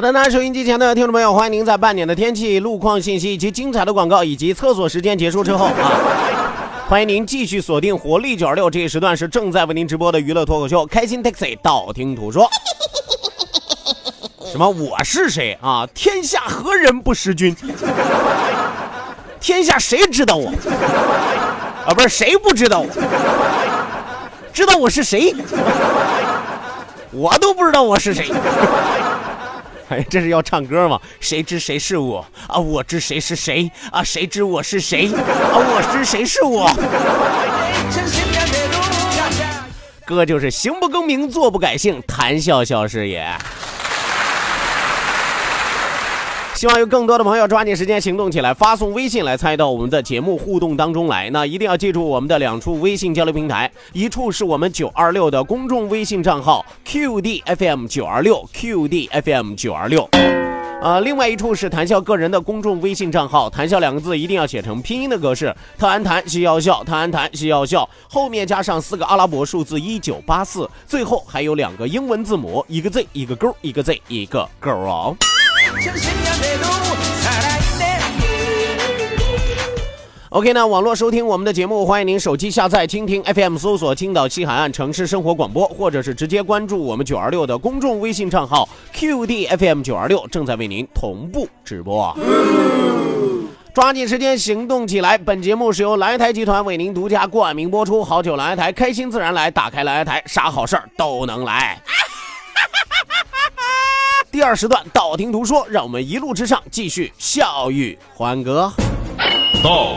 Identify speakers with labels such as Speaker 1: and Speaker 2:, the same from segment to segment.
Speaker 1: 好的，那收音机前的听众朋友，欢迎您在半点的天气、路况信息以及精彩的广告以及厕所时间结束之后 啊，欢迎您继续锁定活力九二六这一时段是正在为您直播的娱乐脱口秀《开心 Taxi》，道听途说。什么？我是谁啊？天下何人不识君？天下谁知道我？啊，不是谁不知道我？知道我是谁？我都不知道我是谁。哎，这是要唱歌吗？谁知谁是我啊？我知谁是谁啊？谁知我是谁啊？我知谁是我？哥就是行不更名，坐不改姓，谈笑笑是也。希望有更多的朋友抓紧时间行动起来，发送微信来参与到我们的节目互动当中来。那一定要记住我们的两处微信交流平台，一处是我们九二六的公众微信账号 QDFM 九二六 QDFM 九二六，啊，另外一处是谈笑个人的公众微信账号，谈笑两个字一定要写成拼音的格式，特安谈西要笑，特安谈西要笑，后面加上四个阿拉伯数字一九八四，最后还有两个英文字母，一个 Z 一个勾，一个 Z 一个勾哦。OK，那网络收听我们的节目，欢迎您手机下载蜻蜓 FM，搜索青岛西海岸城市生活广播，或者是直接关注我们九二六的公众微信账号 QDFM 九二六，正在为您同步直播。抓紧时间行动起来！本节目是由来台集团为您独家冠名播出。好酒来台，开心自然来，打开来台，啥好事儿都能来。第二时段道听途说，让我们一路之上继续笑语欢歌。
Speaker 2: 道，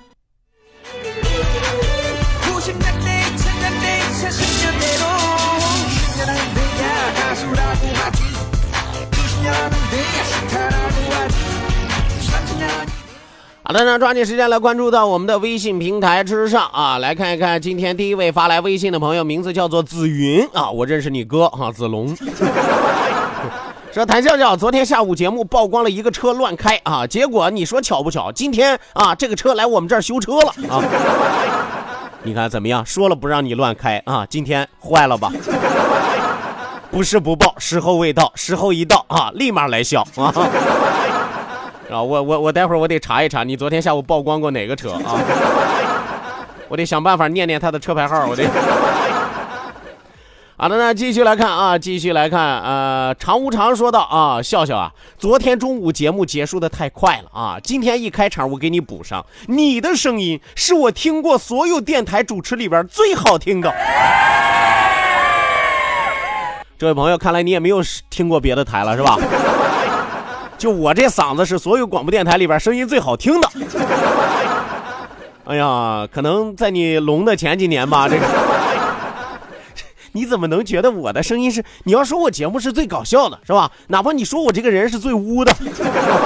Speaker 1: 好的，那抓紧时间来关注到我们的微信平台之上啊，来看一看今天第一位发来微信的朋友，名字叫做紫云啊，我认识你哥哈，子龙。说谭笑笑，昨天下午节目曝光了一个车乱开啊，结果你说巧不巧，今天啊这个车来我们这儿修车了啊，你看怎么样？说了不让你乱开啊，今天坏了吧？不是不报，时候未到，时候一到啊，立马来笑啊。啊，我我我待会儿我得查一查，你昨天下午曝光过哪个车啊？我得想办法念念他的车牌号，我得。好的，那继续来看啊，继续来看，呃，常无常说道啊，笑笑啊，昨天中午节目结束的太快了啊，今天一开场我给你补上，你的声音是我听过所有电台主持里边最好听的。这位朋友，看来你也没有听过别的台了，是吧？就我这嗓子是所有广播电台里边声音最好听的。哎呀，可能在你聋的前几年吧，这个 你怎么能觉得我的声音是？你要说我节目是最搞笑的，是吧？哪怕你说我这个人是最污的，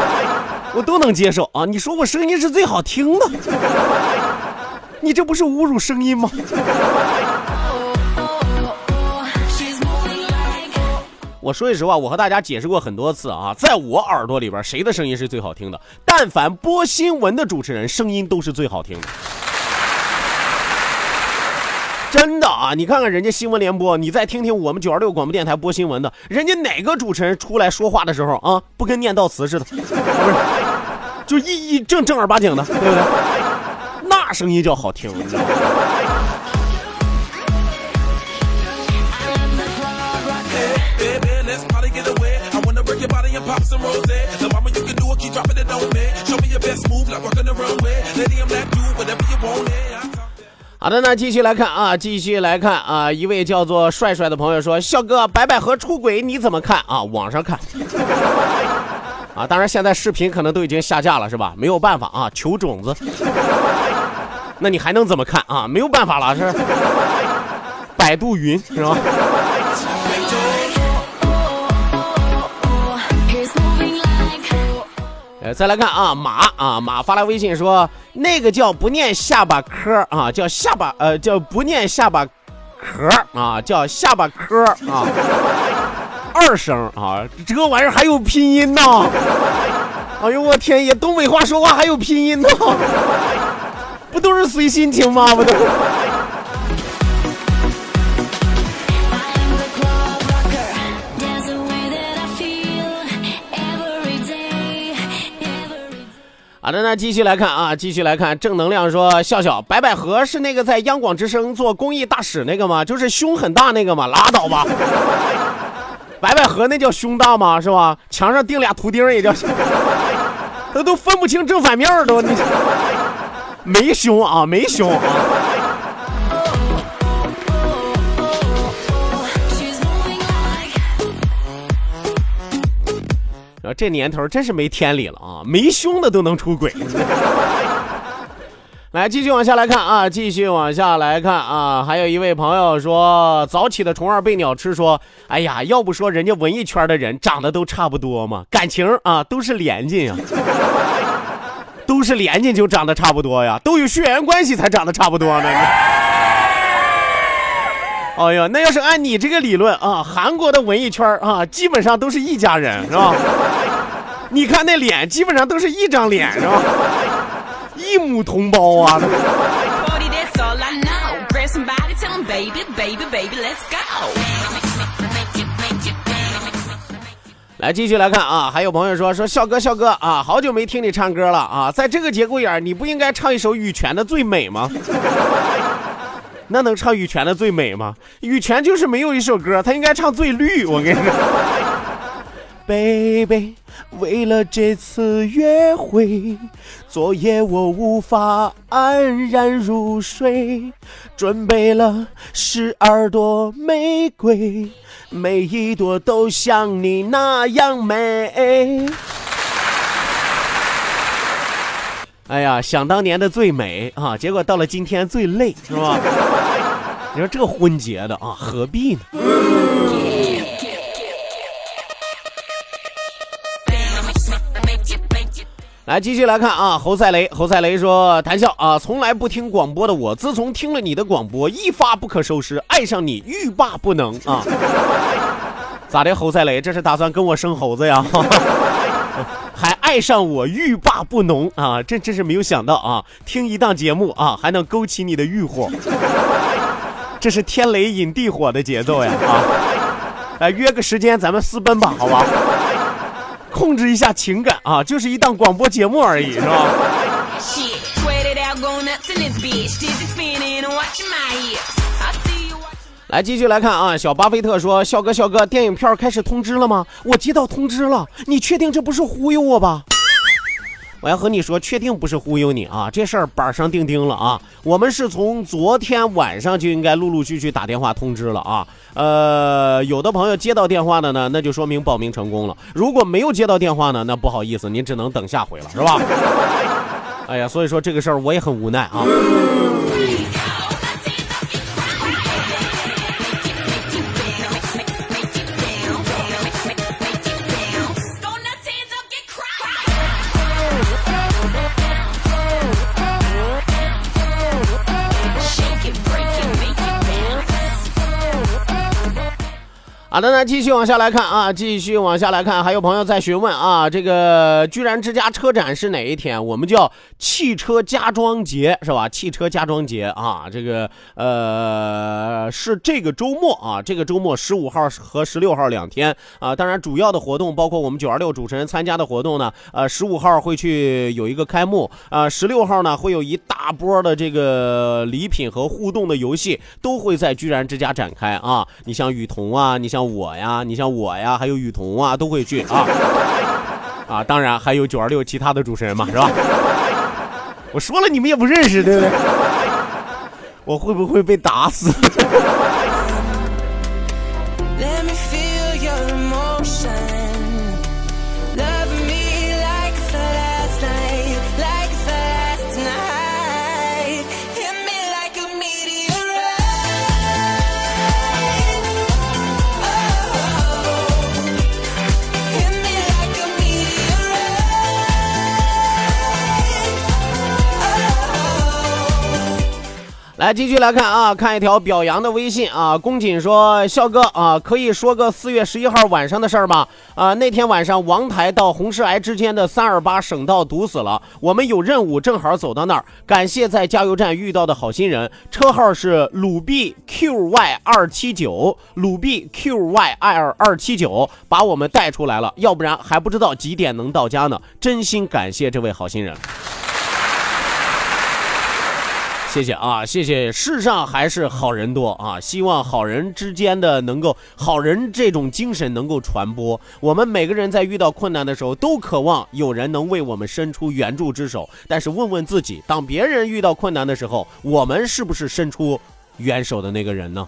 Speaker 1: 我都能接受啊。你说我声音是最好听的，你这不是侮辱声音吗？我说句实话，我和大家解释过很多次啊，在我耳朵里边，谁的声音是最好听的？但凡播新闻的主持人，声音都是最好听的。真的啊！你看看人家新闻联播，你再听听我们九二六广播电台播新闻的，人家哪个主持人出来说话的时候啊，不跟念悼词似的，不是，就一一正正儿八经的，对不对？那声音叫好听，好的，那继续来看啊，继续来看啊，一位叫做帅帅的朋友说：“笑哥，白百合出轨你怎么看啊？网上看 啊，当然现在视频可能都已经下架了，是吧？没有办法啊，求种子。那你还能怎么看啊？没有办法了，是 百度云是吧？”呃，再来看啊，马啊马发来微信说，那个叫不念下巴颏啊，叫下巴呃叫不念下巴壳啊，叫下巴颏啊，二声啊，这个玩意儿还有拼音呢！哎呦我天爷，东北话说话还有拼音呢，不都是随心情吗？不都？好的，那继续来看啊，继续来看正能量说，笑笑白百合是那个在央广之声做公益大使那个吗？就是胸很大那个吗？拉倒吧，白百合那叫胸大吗？是吧？墙上钉俩图钉也叫，他都分不清正反面都，你没胸啊，没胸啊。这年头真是没天理了啊！没胸的都能出轨。来，继续往下来看啊，继续往下来看啊。还有一位朋友说，早起的虫儿被鸟吃，说，哎呀，要不说人家文艺圈的人长得都差不多嘛？感情啊，都是连襟呀，都是连襟就长得差不多呀，都有血缘关系才长得差不多呢。哎呀，那要是按你这个理论啊，韩国的文艺圈啊，基本上都是一家人，是吧？你看那脸，基本上都是一张脸，是吧？一母同胞啊！来，继续来看啊，还有朋友说说笑哥，笑哥啊，好久没听你唱歌了啊，在这个节骨眼你不应该唱一首羽泉的《最美》吗？那能唱羽泉的最美吗？羽泉就是没有一首歌，他应该唱最绿。我跟你说，baby，为了这次约会，昨夜我无法安然入睡，准备了十二朵玫瑰，每一朵都像你那样美。哎呀，想当年的最美啊，结果到了今天最累，是吧？你说这婚结的啊，何必呢？来，继续来看啊，侯赛雷，侯赛雷说：“谈笑啊，从来不听广播的我，自从听了你的广播，一发不可收拾，爱上你欲罢不能啊！咋的，侯赛雷，这是打算跟我生猴子呀？”爱上我欲罢不能啊！这真是没有想到啊！听一档节目啊，还能勾起你的欲火，这是天雷引地火的节奏呀！啊，来约个时间咱们私奔吧，好吧？控制一下情感啊，就是一档广播节目而已，是吧？来继续来看啊，小巴菲特说：“笑哥，笑哥，电影票开始通知了吗？我接到通知了，你确定这不是忽悠我吧？”我要和你说，确定不是忽悠你啊，这事儿板上钉钉了啊。我们是从昨天晚上就应该陆陆续续打电话通知了啊。呃，有的朋友接到电话的呢，那就说明报名成功了；如果没有接到电话呢，那不好意思，您只能等下回了，是吧？哎呀，所以说这个事儿我也很无奈啊。好的，那继续往下来看啊，继续往下来看，还有朋友在询问啊，这个居然之家车展是哪一天？我们叫汽车家装节是吧？汽车家装节啊，这个呃是这个周末啊，这个周末十五号和十六号两天啊。当然，主要的活动包括我们九二六主持人参加的活动呢，呃，十五号会去有一个开幕啊，十六号呢会有一大波的这个礼品和互动的游戏都会在居然之家展开啊。你像雨桐啊，你像。我呀，你像我呀，还有雨桐啊，都会去啊啊！当然还有九二六其他的主持人嘛，是吧？我说了，你们也不认识，对不对？我会不会被打死？来继续来看啊，看一条表扬的微信啊。宫瑾说：“笑哥啊，可以说个四月十一号晚上的事儿吗？啊，那天晚上王台到红石崖之间的三二八省道堵死了，我们有任务，正好走到那儿。感谢在加油站遇到的好心人，车号是鲁 B QY 二七九，鲁 B QY 二二七九，把我们带出来了，要不然还不知道几点能到家呢。真心感谢这位好心人。”谢谢啊，谢谢！世上还是好人多啊，希望好人之间的能够，好人这种精神能够传播。我们每个人在遇到困难的时候，都渴望有人能为我们伸出援助之手。但是问问自己，当别人遇到困难的时候，我们是不是伸出援手的那个人呢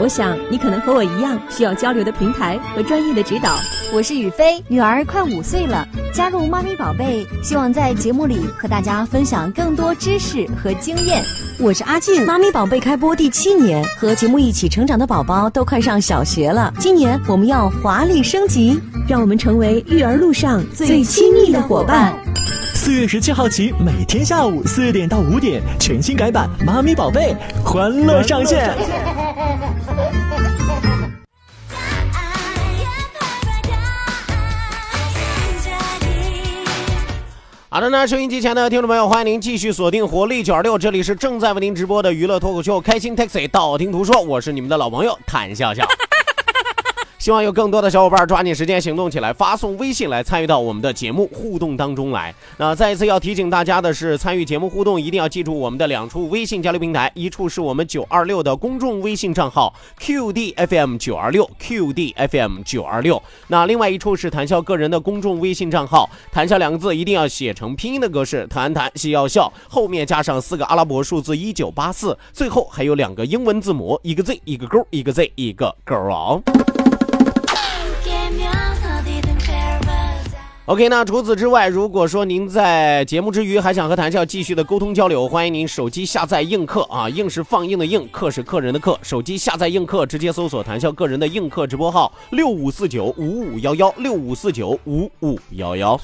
Speaker 3: 我想你可能和我一样，需要交流的平台和专业的指导。
Speaker 4: 我是雨飞，女儿快五岁了，加入妈咪宝贝，希望在节目里和大家分享更多知识和经验。
Speaker 5: 我是阿静，妈咪宝贝开播第七年，和节目一起成长的宝宝都快上小学了。今年我们要华丽升级，
Speaker 3: 让我们成为育儿路上最亲密的伙伴。
Speaker 6: 四月十七号起，每天下午四点到五点，全新改版《妈咪宝贝》，欢乐上线。
Speaker 1: 好的，那收音机前的听众朋友，欢迎您继续锁定活力九二六，这里是正在为您直播的娱乐脱口秀《开心 Taxi》，道听途说，我是你们的老朋友谭笑笑。希望有更多的小伙伴抓紧时间行动起来，发送微信来参与到我们的节目互动当中来。那再一次要提醒大家的是，参与节目互动一定要记住我们的两处微信交流平台，一处是我们九二六的公众微信账号 QDFM 九二六 QDFM 九二六，那另外一处是谈笑个人的公众微信账号，谈笑两个字一定要写成拼音的格式，谈谈笑要笑，后面加上四个阿拉伯数字一九八四，最后还有两个英文字母，一个 Z 一个勾，一个 Z 一个勾哦。OK，那除此之外，如果说您在节目之余还想和谭笑继续的沟通交流，欢迎您手机下载映客啊，映是放映的映，客是客人的客，手机下载映客，直接搜索谭笑个人的映客直播号六五四九五五幺幺六五四九五五幺幺。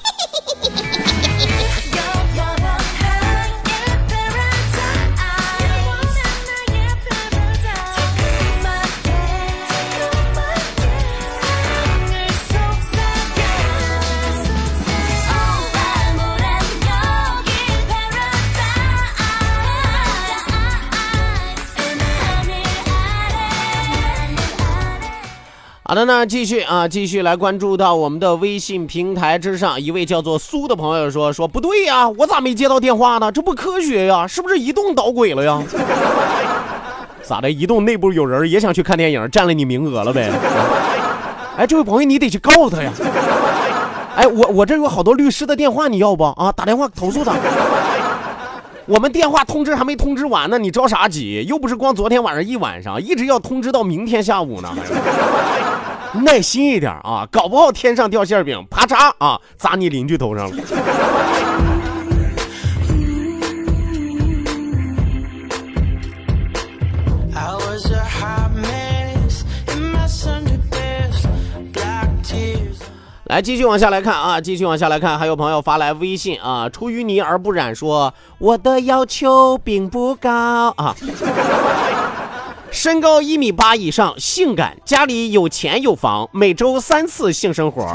Speaker 1: 那继续啊，继续来关注到我们的微信平台之上，一位叫做苏的朋友说：“说不对呀，我咋没接到电话呢？这不科学呀，是不是移动捣鬼了呀？” 咋的？移动内部有人也想去看电影，占了你名额了呗？哎，这位朋友，你得去告他呀！哎，我我这有好多律师的电话，你要不啊？打电话投诉他。我们电话通知还没通知完呢，你着啥急？又不是光昨天晚上一晚上，一直要通知到明天下午呢。耐心一点啊，搞不好天上掉馅饼，啪嚓啊，砸你邻居头上了。来，继续往下来看啊，继续往下来看，还有朋友发来微信啊，出淤泥而不染，说我的要求并不高啊，身高一米八以上，性感，家里有钱有房，每周三次性生活，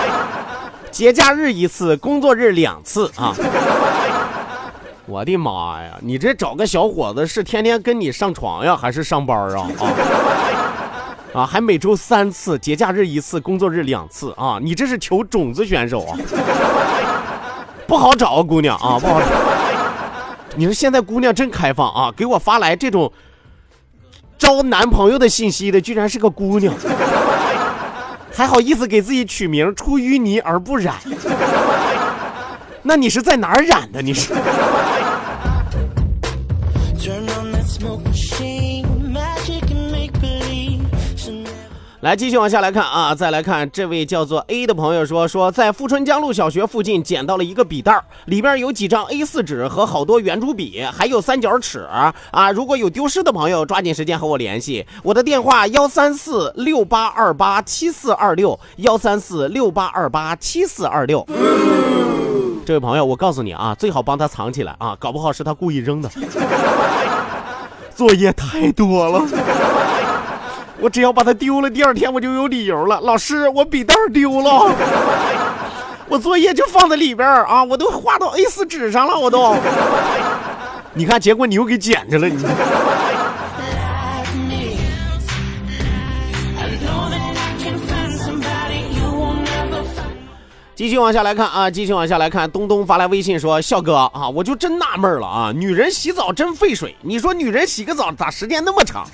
Speaker 1: 节假日一次，工作日两次啊。我的妈呀，你这找个小伙子是天天跟你上床呀，还是上班啊？啊？啊，还每周三次，节假日一次，工作日两次啊！你这是求种子选手啊？不好找啊，姑娘啊，不好找。你说现在姑娘真开放啊，给我发来这种招男朋友的信息的，居然是个姑娘，还好意思给自己取名“出淤泥而不染”。那你是在哪儿染的？你是？来继续往下来看啊，再来看这位叫做 A 的朋友说说，在富春江路小学附近捡到了一个笔袋里边有几张 A4 纸和好多圆珠笔，还有三角尺啊。如果有丢失的朋友，抓紧时间和我联系，我的电话幺三四六八二八七四二六幺三四六八二八七四二六。这位朋友，我告诉你啊，最好帮他藏起来啊，搞不好是他故意扔的。作业太多了。我只要把它丢了，第二天我就有理由了。老师，我笔袋丢了，我作业就放在里边啊，我都画到 A4 纸上了，我都。你看，结果你又给捡去了，你。继续往下来看啊，继续往下来看，东东发来微信说：“笑哥啊，我就真纳闷了啊，女人洗澡真费水，你说女人洗个澡咋时间那么长？”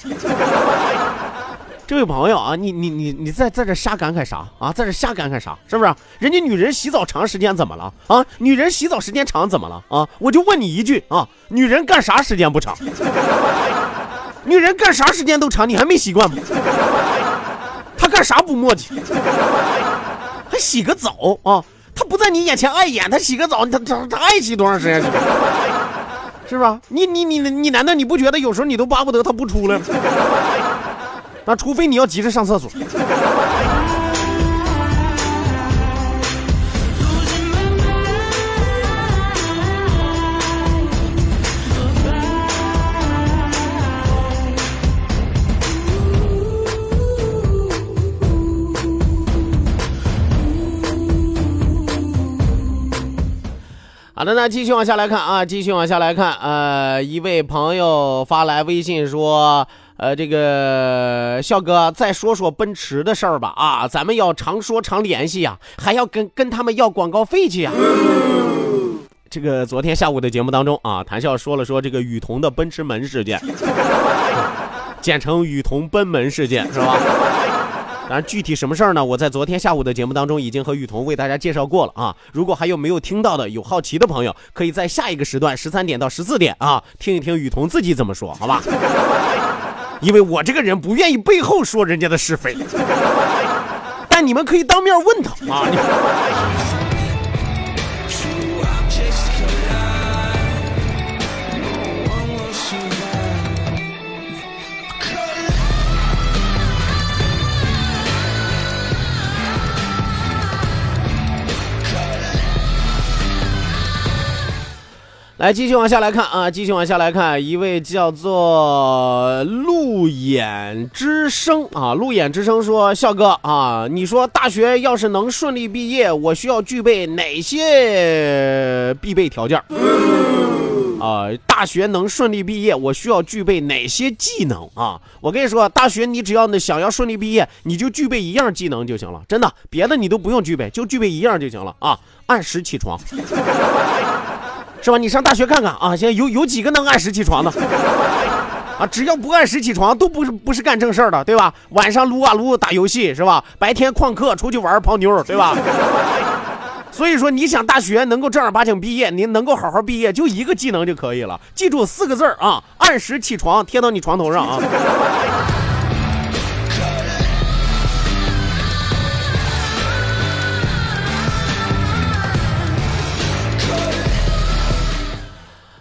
Speaker 1: 这位朋友啊，你你你你在在这瞎感慨啥啊？在这瞎感慨啥？是不是？人家女人洗澡长时间怎么了啊？女人洗澡时间长怎么了啊？我就问你一句啊，女人干啥时间不长？女人干啥时间都长，你还没习惯吗？她干啥不磨叽？还洗个澡啊？她不在你眼前碍眼，她洗个澡，她她她爱洗多长时间？是吧？你你你你难道你不觉得有时候你都巴不得她不出来吗？那除非你要急着上厕所。好的，那继续往下来看啊，继续往下来看。呃，一位朋友发来微信说：“呃，这个笑哥，再说说奔驰的事儿吧。啊，咱们要常说常联系呀，还要跟跟他们要广告费去呀。”这个昨天下午的节目当中啊，谭笑说了说这个雨桐的奔驰门事件，简称雨桐奔门事件，是吧？当然，具体什么事儿呢？我在昨天下午的节目当中已经和雨桐为大家介绍过了啊。如果还有没有听到的，有好奇的朋友，可以在下一个时段十三点到十四点啊，听一听雨桐自己怎么说，好吧？因为我这个人不愿意背后说人家的是非，但你们可以当面问他啊。来，继续往下来看啊，继续往下来看，一位叫做路眼之声啊，路眼之声说：“笑哥啊，你说大学要是能顺利毕业，我需要具备哪些必备条件？啊，大学能顺利毕业，我需要具备哪些技能啊？我跟你说，大学你只要想要顺利毕业，你就具备一样技能就行了，真的，别的你都不用具备，就具备一样就行了啊，按时起床。”是吧？你上大学看看啊，现在有有几个能按时起床的？啊，只要不按时起床，都不是不是干正事儿的，对吧？晚上撸啊撸打游戏是吧？白天旷课出去玩泡妞，对吧？所以说，你想大学能够正儿八经毕业，你能够好好毕业，就一个技能就可以了。记住四个字儿啊，按时起床，贴到你床头上啊。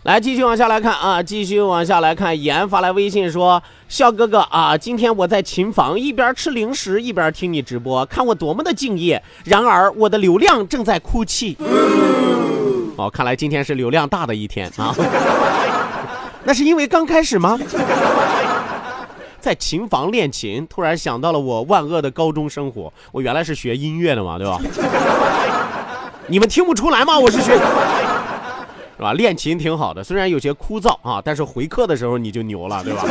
Speaker 1: 来，继续往下来看啊，继续往下来看。妍发来微信说：“笑哥哥啊，今天我在琴房一边吃零食一边听你直播，看我多么的敬业。然而我的流量正在哭泣。哦，看来今天是流量大的一天啊。那是因为刚开始吗？在琴房练琴，突然想到了我万恶的高中生活。我原来是学音乐的嘛，对吧？你们听不出来吗？我是学。”是吧？练琴挺好的，虽然有些枯燥啊，但是回课的时候你就牛了，对吧？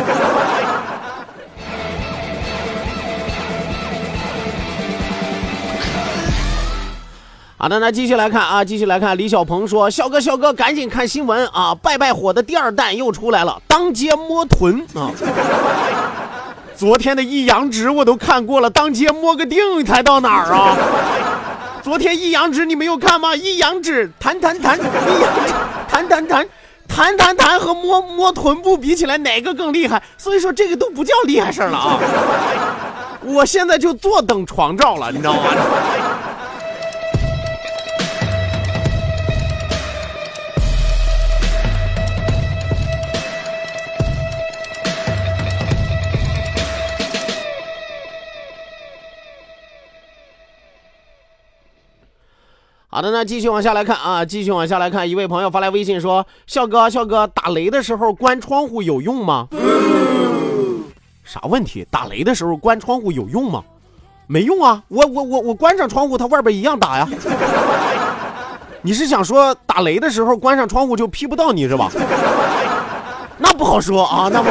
Speaker 1: 好的，那继续来看啊，继续来看。李小鹏说：“笑哥，笑哥，赶紧看新闻啊！拜拜火的第二弹又出来了，当街摸臀啊！昨天的一阳指我都看过了，当街摸个腚才到哪儿啊？”昨天一阳指你没有看吗？一阳指弹弹弹，一阳指弹弹弹，弹弹弹和摸摸臀部比起来哪个更厉害？所以说这个都不叫厉害事儿了啊！我现在就坐等床照了，你知道吗？好的，那继续往下来看啊，继续往下来看，一位朋友发来微信说：“笑哥，笑哥，打雷的时候关窗户有用吗？”啥问题？打雷的时候关窗户有用吗？没用啊，我我我我关上窗户，它外边一样打呀。你是想说打雷的时候关上窗户就劈不到你是吧？那不好说啊，那不，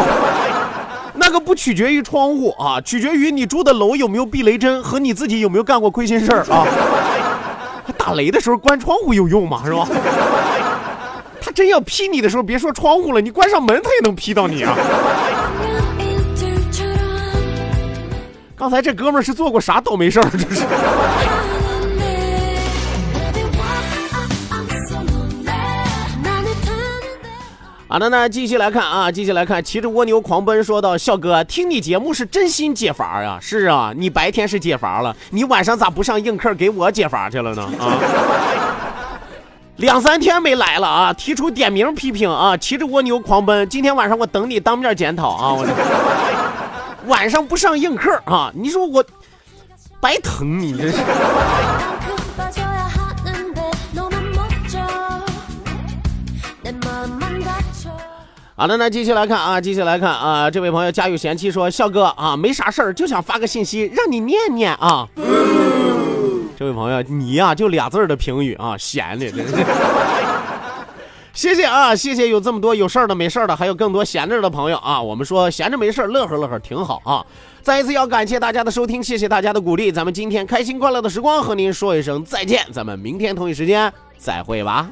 Speaker 1: 那个不取决于窗户啊，取决于你住的楼有没有避雷针和你自己有没有干过亏心事儿啊。打雷的时候关窗户有用吗？是吧？他真要劈你的时候，别说窗户了，你关上门他也能劈到你啊！刚才这哥们儿是做过啥倒霉事儿？这是。好的，那继续来看啊，继续来看，骑着蜗牛狂奔，说道：“笑哥，听你节目是真心解乏呀！是啊，你白天是解乏了，你晚上咋不上硬课给我解乏去了呢？啊，两三天没来了啊！提出点名批评啊！骑着蜗牛狂奔，今天晚上我等你当面检讨啊！我这晚上不上硬课啊！你说我白疼你这是。”好的，那继续来看啊，继续来看啊，这位朋友家有贤妻说，笑哥啊，没啥事儿，就想发个信息让你念念啊。这位朋友，你呀就俩字儿的评语啊，闲的。谢谢啊，谢谢有这么多有事儿的、没事儿的，还有更多闲着的朋友啊。我们说闲着没事儿，乐呵乐呵挺好啊。再一次要感谢大家的收听，谢谢大家的鼓励，咱们今天开心快乐的时光和您说一声再见，咱们明天同一时间再会吧。